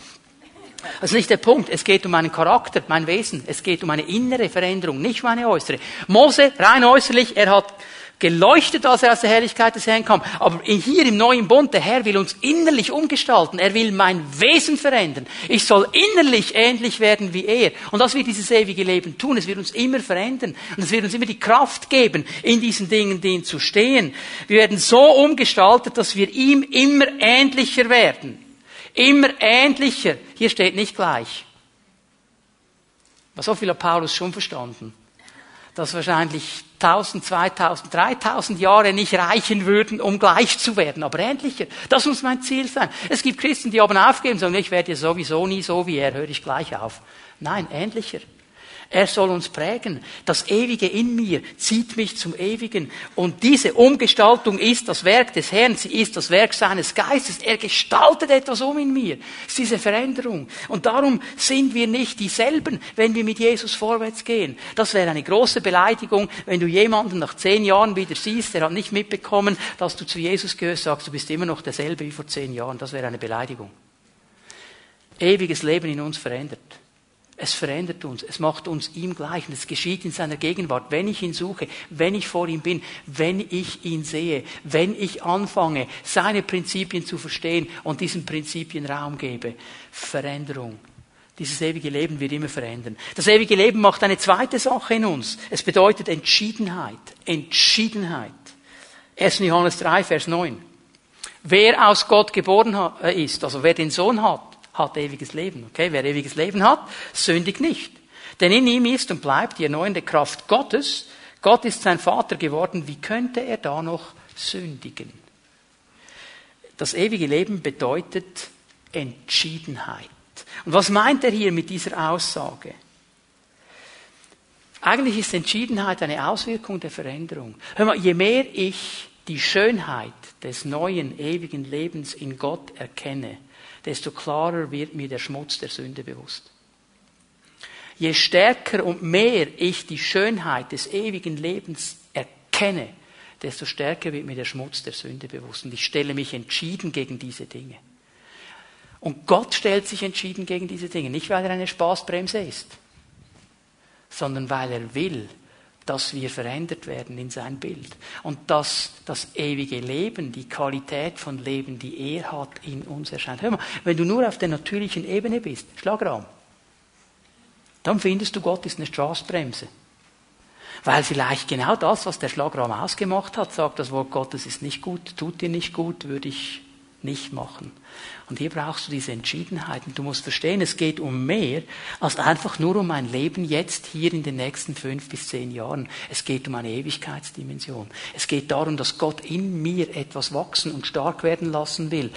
A: das ist nicht der Punkt. Es geht um meinen Charakter, mein Wesen. Es geht um eine innere Veränderung, nicht um eine äußere. Mose, rein äußerlich, er hat geleuchtet, als er aus der Herrlichkeit des Herrn kam. Aber hier im neuen Bund, der Herr will uns innerlich umgestalten. Er will mein Wesen verändern. Ich soll innerlich ähnlich werden wie er. Und das wird dieses ewige Leben tun. Es wird uns immer verändern. Und es wird uns immer die Kraft geben, in diesen Dingen, denen zu stehen. Wir werden so umgestaltet, dass wir ihm immer ähnlicher werden. Immer ähnlicher. Hier steht nicht gleich. So viel hat Paulus schon verstanden dass wahrscheinlich 1000, 2000, 3000 Jahre nicht reichen würden, um gleich zu werden, aber ähnlicher. Das muss mein Ziel sein. Es gibt Christen, die haben aufgegeben und sagen, ich werde ja sowieso nie so wie er, höre ich gleich auf. Nein, ähnlicher. Er soll uns prägen. Das Ewige in mir zieht mich zum Ewigen. Und diese Umgestaltung ist das Werk des Herrn. Sie ist das Werk seines Geistes. Er gestaltet etwas um in mir. Es ist diese Veränderung. Und darum sind wir nicht dieselben, wenn wir mit Jesus vorwärts gehen. Das wäre eine große Beleidigung, wenn du jemanden nach zehn Jahren wieder siehst, der hat nicht mitbekommen, dass du zu Jesus gehörst, sagst, du bist immer noch derselbe wie vor zehn Jahren. Das wäre eine Beleidigung. Ewiges Leben in uns verändert. Es verändert uns, es macht uns ihm gleich und es geschieht in seiner Gegenwart, wenn ich ihn suche, wenn ich vor ihm bin, wenn ich ihn sehe, wenn ich anfange, seine Prinzipien zu verstehen und diesen Prinzipien Raum gebe. Veränderung. Dieses ewige Leben wird immer verändern. Das ewige Leben macht eine zweite Sache in uns. Es bedeutet Entschiedenheit. Entschiedenheit. 1. Johannes 3, Vers 9. Wer aus Gott geboren ist, also wer den Sohn hat, hat ewiges Leben. Okay, wer ewiges Leben hat, sündigt nicht. Denn in ihm ist und bleibt die erneuernde Kraft Gottes. Gott ist sein Vater geworden. Wie könnte er da noch sündigen? Das ewige Leben bedeutet Entschiedenheit. Und was meint er hier mit dieser Aussage? Eigentlich ist Entschiedenheit eine Auswirkung der Veränderung. Hör mal, je mehr ich die Schönheit des neuen, ewigen Lebens in Gott erkenne, desto klarer wird mir der Schmutz der Sünde bewusst. Je stärker und mehr ich die Schönheit des ewigen Lebens erkenne, desto stärker wird mir der Schmutz der Sünde bewusst. Und ich stelle mich entschieden gegen diese Dinge. Und Gott stellt sich entschieden gegen diese Dinge. Nicht, weil er eine Spaßbremse ist, sondern weil er will, dass wir verändert werden in sein Bild. Und dass das ewige Leben, die Qualität von Leben, die er hat, in uns erscheint. Hör mal, wenn du nur auf der natürlichen Ebene bist, Schlagraum, dann findest du, Gott ist eine Straßbremse. Weil vielleicht genau das, was der Schlagraum ausgemacht hat, sagt, das Wort Gottes ist nicht gut, tut dir nicht gut, würde ich nicht machen. Und hier brauchst du diese Entschiedenheit. Und du musst verstehen, es geht um mehr als einfach nur um mein Leben jetzt hier in den nächsten fünf bis zehn Jahren. Es geht um eine Ewigkeitsdimension. Es geht darum, dass Gott in mir etwas wachsen und stark werden lassen will,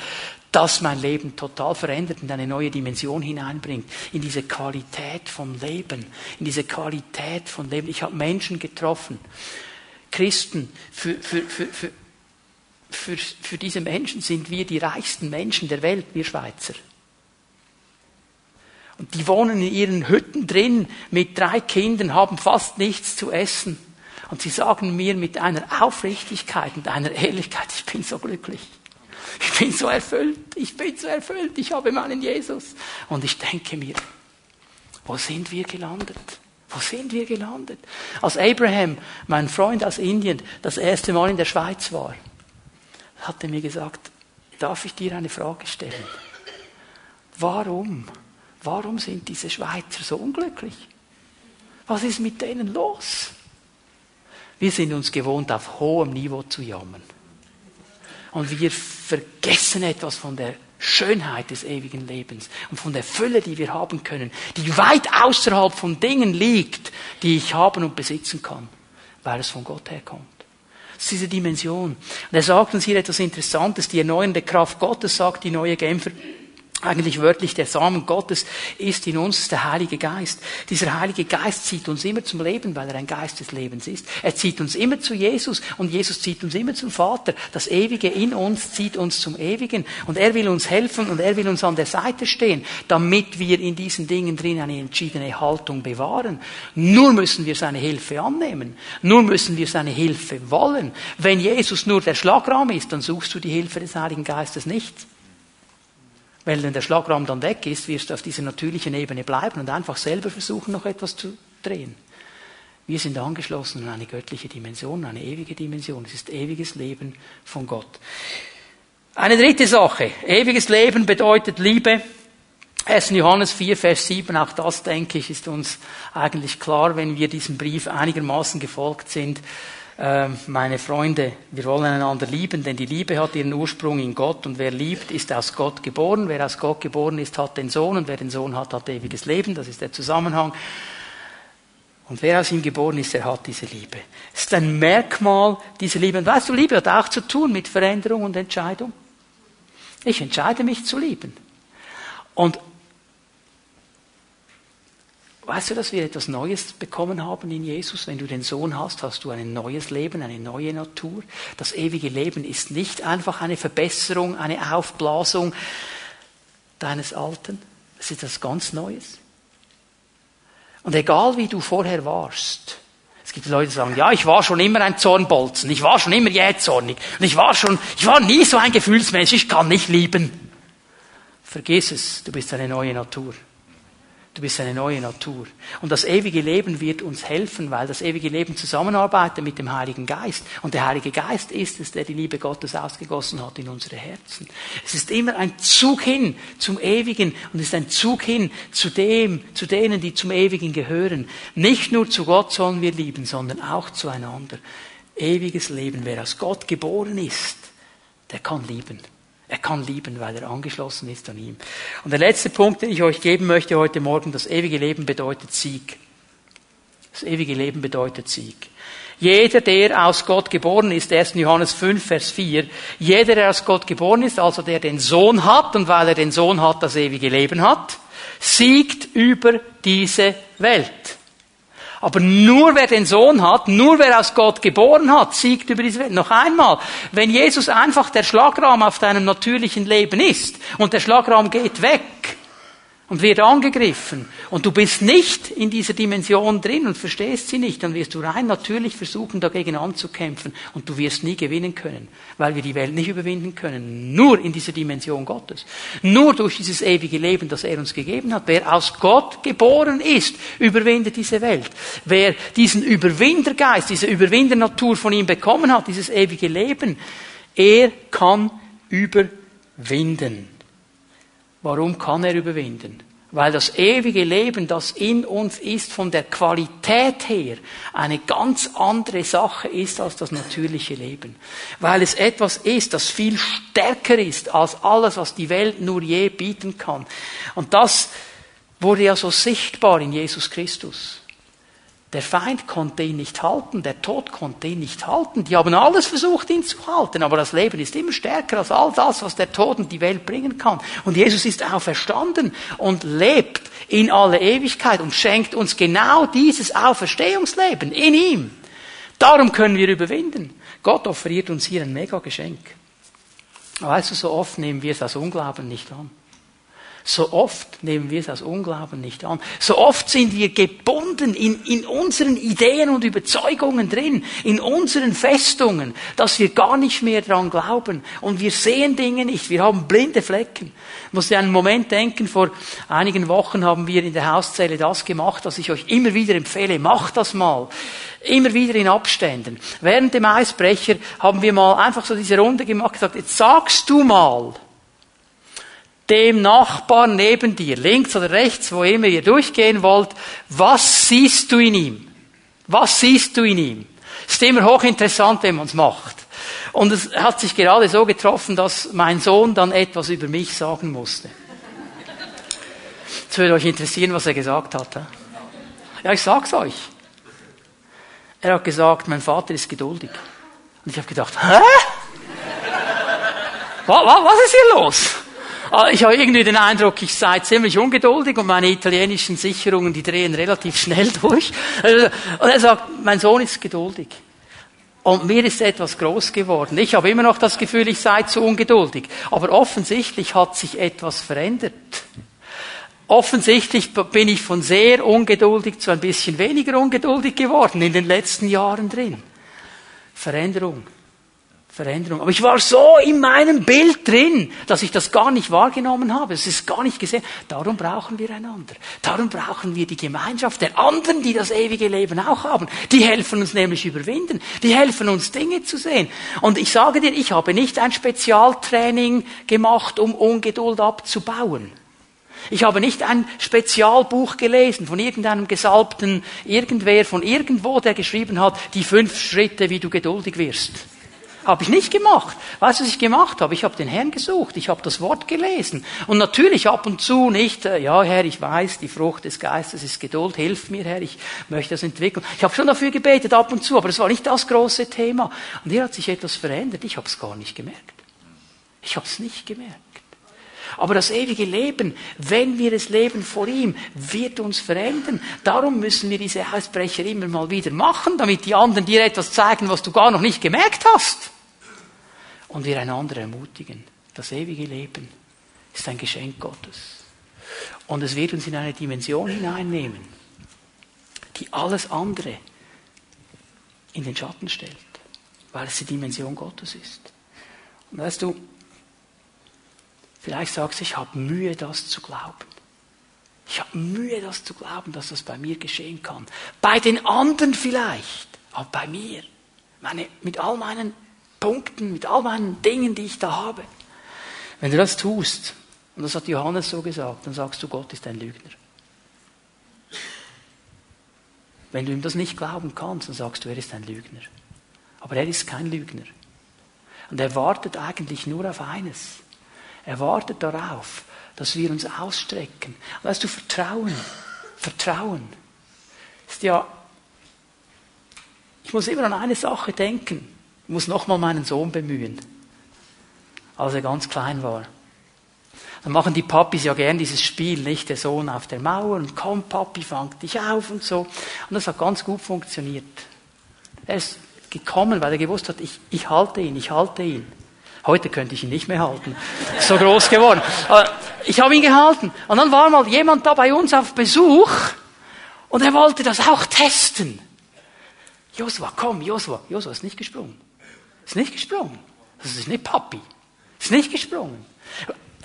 A: das mein Leben total verändert und eine neue Dimension hineinbringt, in diese Qualität von Leben, in diese Qualität von Leben. Ich habe Menschen getroffen, Christen, für, für, für, für für, für diese Menschen sind wir die reichsten Menschen der Welt, wir Schweizer. Und die wohnen in ihren Hütten drin mit drei Kindern, haben fast nichts zu essen. Und sie sagen mir mit einer Aufrichtigkeit und einer Ehrlichkeit, ich bin so glücklich. Ich bin so erfüllt, ich bin so erfüllt, ich habe meinen Jesus. Und ich denke mir, wo sind wir gelandet? Wo sind wir gelandet? Als Abraham, mein Freund aus Indien, das erste Mal in der Schweiz war, hat er mir gesagt, darf ich dir eine Frage stellen? Warum? Warum sind diese Schweizer so unglücklich? Was ist mit denen los? Wir sind uns gewohnt, auf hohem Niveau zu jammern. Und wir vergessen etwas von der Schönheit des ewigen Lebens und von der Fülle, die wir haben können, die weit außerhalb von Dingen liegt, die ich haben und besitzen kann, weil es von Gott herkommt. Das ist diese Dimension. Und er sagt uns hier etwas Interessantes. Die erneuernde Kraft Gottes, sagt die neue Genfer eigentlich wörtlich der Samen Gottes ist in uns der Heilige Geist. Dieser Heilige Geist zieht uns immer zum Leben, weil er ein Geist des Lebens ist. Er zieht uns immer zu Jesus und Jesus zieht uns immer zum Vater. Das Ewige in uns zieht uns zum Ewigen und er will uns helfen und er will uns an der Seite stehen, damit wir in diesen Dingen drin eine entschiedene Haltung bewahren. Nur müssen wir seine Hilfe annehmen. Nur müssen wir seine Hilfe wollen. Wenn Jesus nur der Schlagraum ist, dann suchst du die Hilfe des Heiligen Geistes nicht. Weil wenn der Schlagraum dann weg ist, wirst du auf dieser natürlichen Ebene bleiben und einfach selber versuchen, noch etwas zu drehen. Wir sind angeschlossen an eine göttliche Dimension, eine ewige Dimension. Es ist ewiges Leben von Gott. Eine dritte Sache. Ewiges Leben bedeutet Liebe. 1. Johannes 4, Vers 7, auch das, denke ich, ist uns eigentlich klar, wenn wir diesem Brief einigermaßen gefolgt sind. Ähm, meine Freunde, wir wollen einander lieben, denn die Liebe hat ihren Ursprung in Gott und wer liebt, ist aus Gott geboren. Wer aus Gott geboren ist, hat den Sohn und wer den Sohn hat, hat ewiges Leben. Das ist der Zusammenhang. Und wer aus ihm geboren ist, der hat diese Liebe. Es ist ein Merkmal dieser Liebe. Und weißt du, Liebe hat auch zu tun mit Veränderung und Entscheidung. Ich entscheide mich zu lieben. Und Weißt du, dass wir etwas Neues bekommen haben in Jesus? Wenn du den Sohn hast, hast du ein neues Leben, eine neue Natur. Das ewige Leben ist nicht einfach eine Verbesserung, eine Aufblasung deines Alten. Es ist etwas ganz Neues. Und egal wie du vorher warst, es gibt Leute, die sagen, ja, ich war schon immer ein Zornbolzen, ich war schon immer jähzornig, und ich war schon, ich war nie so ein Gefühlsmensch, ich kann nicht lieben. Vergiss es, du bist eine neue Natur. Du bist eine neue Natur. Und das ewige Leben wird uns helfen, weil das ewige Leben zusammenarbeitet mit dem Heiligen Geist. Und der Heilige Geist ist es, der die Liebe Gottes ausgegossen hat in unsere Herzen. Es ist immer ein Zug hin zum Ewigen und es ist ein Zug hin zu dem, zu denen, die zum Ewigen gehören. Nicht nur zu Gott sollen wir lieben, sondern auch zueinander. Ewiges Leben. Wer aus Gott geboren ist, der kann lieben. Er kann lieben, weil er angeschlossen ist an ihm. Und der letzte Punkt, den ich euch geben möchte heute Morgen, das ewige Leben bedeutet Sieg. Das ewige Leben bedeutet Sieg. Jeder, der aus Gott geboren ist, 1. Johannes 5, Vers 4, jeder, der aus Gott geboren ist, also der den Sohn hat und weil er den Sohn hat, das ewige Leben hat, siegt über diese Welt. Aber nur wer den Sohn hat, nur wer aus Gott geboren hat, siegt über diese Welt. Noch einmal, wenn Jesus einfach der Schlagraum auf deinem natürlichen Leben ist und der Schlagraum geht weg, und wird angegriffen und du bist nicht in dieser Dimension drin und verstehst sie nicht, dann wirst du rein natürlich versuchen, dagegen anzukämpfen und du wirst nie gewinnen können, weil wir die Welt nicht überwinden können. Nur in dieser Dimension Gottes. Nur durch dieses ewige Leben, das er uns gegeben hat. Wer aus Gott geboren ist, überwindet diese Welt. Wer diesen Überwindergeist, diese Überwindernatur von ihm bekommen hat, dieses ewige Leben, er kann überwinden. Warum kann er überwinden? Weil das ewige Leben, das in uns ist, von der Qualität her eine ganz andere Sache ist als das natürliche Leben. Weil es etwas ist, das viel stärker ist als alles, was die Welt nur je bieten kann. Und das wurde ja so sichtbar in Jesus Christus. Der Feind konnte ihn nicht halten, der Tod konnte ihn nicht halten. Die haben alles versucht, ihn zu halten, aber das Leben ist immer stärker als all das, was der Tod in die Welt bringen kann. Und Jesus ist auferstanden und lebt in alle Ewigkeit und schenkt uns genau dieses Auferstehungsleben in ihm. Darum können wir überwinden. Gott offeriert uns hier ein mega Geschenk. Weißt du, so oft nehmen wir es als Unglauben nicht an. So oft nehmen wir es aus Unglauben nicht an. So oft sind wir gebunden in, in unseren Ideen und Überzeugungen drin, in unseren Festungen, dass wir gar nicht mehr dran glauben. Und wir sehen Dinge nicht. Wir haben blinde Flecken. Ich muss dir einen Moment denken, vor einigen Wochen haben wir in der Hauszelle das gemacht, was ich euch immer wieder empfehle. Macht das mal. Immer wieder in Abständen. Während dem Eisbrecher haben wir mal einfach so diese Runde gemacht, gesagt, jetzt sagst du mal, dem Nachbarn neben dir, links oder rechts, wo immer ihr durchgehen wollt, was siehst du in ihm? Was siehst du in ihm? Ist immer hochinteressant, wenn man es macht. Und es hat sich gerade so getroffen, dass mein Sohn dann etwas über mich sagen musste. Jetzt würde euch interessieren, was er gesagt hat. Ja, ich sag's euch. Er hat gesagt, mein Vater ist geduldig. Und ich habe gedacht, hä? Was ist hier los? Ah, ich habe irgendwie den Eindruck, ich sei ziemlich ungeduldig und meine italienischen Sicherungen, die drehen relativ schnell durch. Also, und er sagt, mein Sohn ist geduldig. Und mir ist etwas groß geworden. Ich habe immer noch das Gefühl, ich sei zu ungeduldig. Aber offensichtlich hat sich etwas verändert. Offensichtlich bin ich von sehr ungeduldig zu ein bisschen weniger ungeduldig geworden in den letzten Jahren drin. Veränderung. Veränderung. Aber ich war so in meinem Bild drin, dass ich das gar nicht wahrgenommen habe. Es ist gar nicht gesehen. Darum brauchen wir einander. Darum brauchen wir die Gemeinschaft der anderen, die das ewige Leben auch haben. Die helfen uns nämlich überwinden. Die helfen uns Dinge zu sehen. Und ich sage dir, ich habe nicht ein Spezialtraining gemacht, um Ungeduld abzubauen. Ich habe nicht ein Spezialbuch gelesen von irgendeinem Gesalbten, irgendwer von irgendwo, der geschrieben hat, die fünf Schritte, wie du geduldig wirst. Habe ich nicht gemacht. Weißt du, was ich gemacht habe? Ich habe den Herrn gesucht, ich habe das Wort gelesen. Und natürlich ab und zu nicht, äh, ja Herr, ich weiß, die Frucht des Geistes ist Geduld, hilf mir Herr, ich möchte das entwickeln. Ich habe schon dafür gebetet ab und zu, aber es war nicht das große Thema. Und hier hat sich etwas verändert, ich habe es gar nicht gemerkt. Ich habe es nicht gemerkt. Aber das ewige Leben, wenn wir es leben vor ihm, wird uns verändern. Darum müssen wir diese Ausbrecher immer mal wieder machen, damit die anderen dir etwas zeigen, was du gar noch nicht gemerkt hast und wir einander ermutigen. Das ewige Leben ist ein Geschenk Gottes. Und es wird uns in eine Dimension hineinnehmen, die alles andere in den Schatten stellt, weil es die Dimension Gottes ist. Und weißt du, vielleicht sagst du, ich habe Mühe, das zu glauben. Ich habe Mühe, das zu glauben, dass das bei mir geschehen kann. Bei den anderen vielleicht, aber bei mir. Meine, mit all meinen Punkten, mit all meinen Dingen, die ich da habe. Wenn du das tust, und das hat Johannes so gesagt, dann sagst du, Gott ist ein Lügner. Wenn du ihm das nicht glauben kannst, dann sagst du, er ist ein Lügner. Aber er ist kein Lügner. Und er wartet eigentlich nur auf eines. Er wartet darauf, dass wir uns ausstrecken. Weißt du, Vertrauen, Vertrauen ist ja, ich muss immer an eine Sache denken. Ich muss nochmal meinen Sohn bemühen, als er ganz klein war. Dann machen die Papis ja gern dieses Spiel, nicht? Der Sohn auf der Mauer und komm, Papi, fang dich auf und so. Und das hat ganz gut funktioniert. Er ist gekommen, weil er gewusst hat, ich, ich halte ihn, ich halte ihn. Heute könnte ich ihn nicht mehr halten. So groß geworden. Aber ich habe ihn gehalten. Und dann war mal jemand da bei uns auf Besuch und er wollte das auch testen. Josua, komm, Josua. Josua ist nicht gesprungen. Ist nicht gesprungen. Das ist nicht Papi. Ist nicht gesprungen.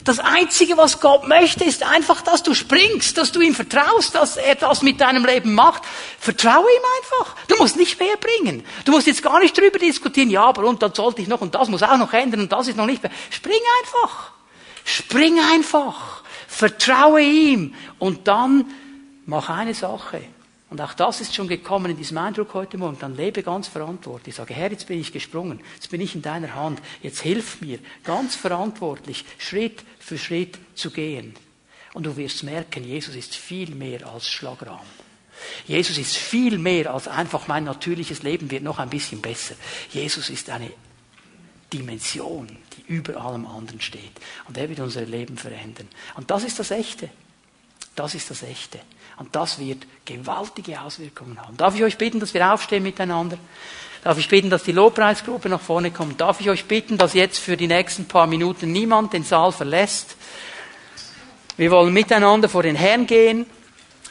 A: Das Einzige, was Gott möchte, ist einfach, dass du springst, dass du ihm vertraust, dass er das mit deinem Leben macht. Vertraue ihm einfach. Du musst nicht mehr bringen. Du musst jetzt gar nicht drüber diskutieren, ja, aber und dann sollte ich noch und das muss auch noch ändern und das ist noch nicht mehr. Spring einfach. Spring einfach. Vertraue ihm und dann mach eine Sache. Und auch das ist schon gekommen in diesem Eindruck heute Morgen. Dann lebe ganz verantwortlich. Ich sage, Herr, jetzt bin ich gesprungen. Jetzt bin ich in deiner Hand. Jetzt hilf mir, ganz verantwortlich, Schritt für Schritt zu gehen. Und du wirst merken, Jesus ist viel mehr als Schlagrahm. Jesus ist viel mehr als einfach mein natürliches Leben wird noch ein bisschen besser. Jesus ist eine Dimension, die über allem anderen steht. Und er wird unser Leben verändern. Und das ist das Echte. Das ist das Echte. Und das wird gewaltige Auswirkungen haben. Darf ich euch bitten, dass wir aufstehen miteinander? Darf ich bitten, dass die Lobpreisgruppe nach vorne kommt? Darf ich euch bitten, dass jetzt für die nächsten paar Minuten niemand den Saal verlässt? Wir wollen miteinander vor den Herrn gehen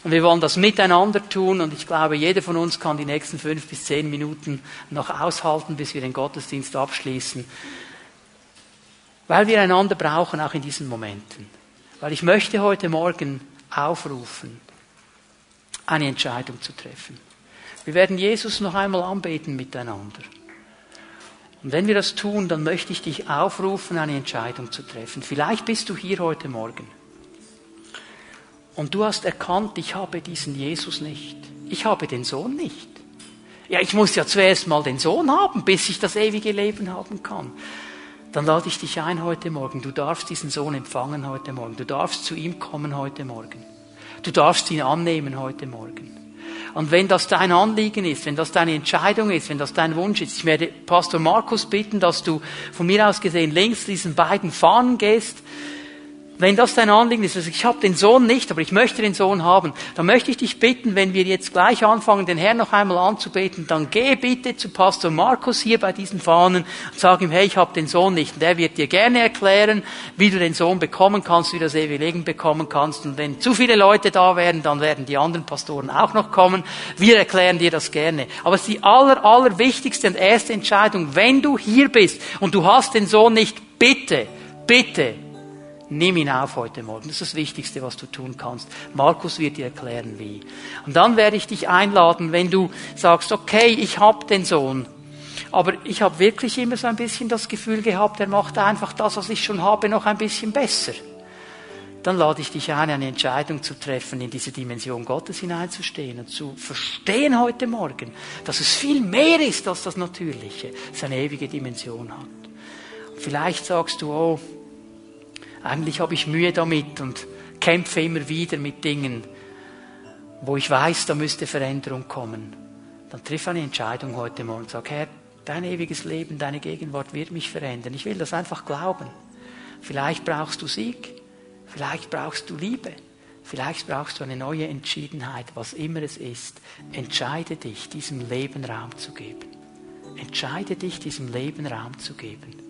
A: und wir wollen das miteinander tun und ich glaube, jeder von uns kann die nächsten fünf bis zehn Minuten noch aushalten, bis wir den Gottesdienst abschließen. Weil wir einander brauchen, auch in diesen Momenten. Weil ich möchte heute Morgen aufrufen, eine Entscheidung zu treffen. Wir werden Jesus noch einmal anbeten miteinander. Und wenn wir das tun, dann möchte ich dich aufrufen, eine Entscheidung zu treffen. Vielleicht bist du hier heute Morgen. Und du hast erkannt, ich habe diesen Jesus nicht. Ich habe den Sohn nicht. Ja, ich muss ja zuerst mal den Sohn haben, bis ich das ewige Leben haben kann. Dann lade ich dich ein heute Morgen. Du darfst diesen Sohn empfangen heute Morgen. Du darfst zu ihm kommen heute Morgen. Du darfst ihn annehmen heute Morgen. Und wenn das dein Anliegen ist, wenn das deine Entscheidung ist, wenn das dein Wunsch ist, ich werde Pastor Markus bitten, dass du von mir aus gesehen links diesen beiden Fahnen gehst. Wenn das dein Anliegen ist, also ich habe den Sohn nicht, aber ich möchte den Sohn haben, dann möchte ich dich bitten, wenn wir jetzt gleich anfangen, den Herrn noch einmal anzubeten, dann geh bitte zu Pastor Markus hier bei diesen Fahnen und sag ihm, hey, ich habe den Sohn nicht. Und der wird dir gerne erklären, wie du den Sohn bekommen kannst, wie du das ewige Leben bekommen kannst. Und wenn zu viele Leute da werden, dann werden die anderen Pastoren auch noch kommen. Wir erklären dir das gerne. Aber es ist die aller, aller wichtigste und erste Entscheidung, wenn du hier bist und du hast den Sohn nicht, bitte, bitte, Nimm ihn auf heute Morgen. Das ist das Wichtigste, was du tun kannst. Markus wird dir erklären, wie. Und dann werde ich dich einladen, wenn du sagst, okay, ich habe den Sohn, aber ich habe wirklich immer so ein bisschen das Gefühl gehabt, er macht einfach das, was ich schon habe, noch ein bisschen besser. Dann lade ich dich ein, eine Entscheidung zu treffen, in diese Dimension Gottes hineinzustehen und zu verstehen heute Morgen, dass es viel mehr ist als das Natürliche, seine ewige Dimension hat. Vielleicht sagst du, oh, eigentlich habe ich Mühe damit und kämpfe immer wieder mit Dingen, wo ich weiß, da müsste Veränderung kommen. Dann triff eine Entscheidung heute Morgen und sag, Herr, dein ewiges Leben, deine Gegenwart wird mich verändern. Ich will das einfach glauben. Vielleicht brauchst du Sieg, vielleicht brauchst du Liebe, vielleicht brauchst du eine neue Entschiedenheit, was immer es ist. Entscheide dich, diesem Leben Raum zu geben. Entscheide dich, diesem Leben Raum zu geben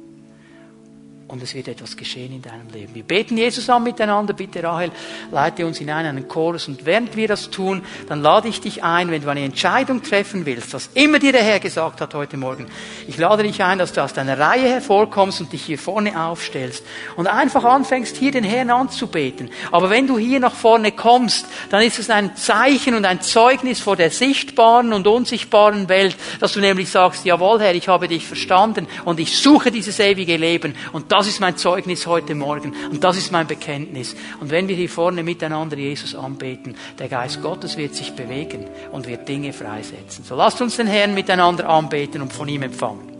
A: und es wird etwas geschehen in deinem Leben. Wir beten Jesus an miteinander. Bitte, Rahel, leite uns hinein einen Chorus. Und während wir das tun, dann lade ich dich ein, wenn du eine Entscheidung treffen willst, was immer dir der Herr gesagt hat heute Morgen. Ich lade dich ein, dass du aus deiner Reihe hervorkommst und dich hier vorne aufstellst und einfach anfängst, hier den Herrn anzubeten. Aber wenn du hier nach vorne kommst, dann ist es ein Zeichen und ein Zeugnis vor der sichtbaren und unsichtbaren Welt, dass du nämlich sagst, jawohl, Herr, ich habe dich verstanden und ich suche dieses ewige Leben und das das ist mein Zeugnis heute Morgen und das ist mein Bekenntnis. Und wenn wir hier vorne miteinander Jesus anbeten, der Geist Gottes wird sich bewegen und wird Dinge freisetzen. So lasst uns den Herrn miteinander anbeten und von ihm empfangen.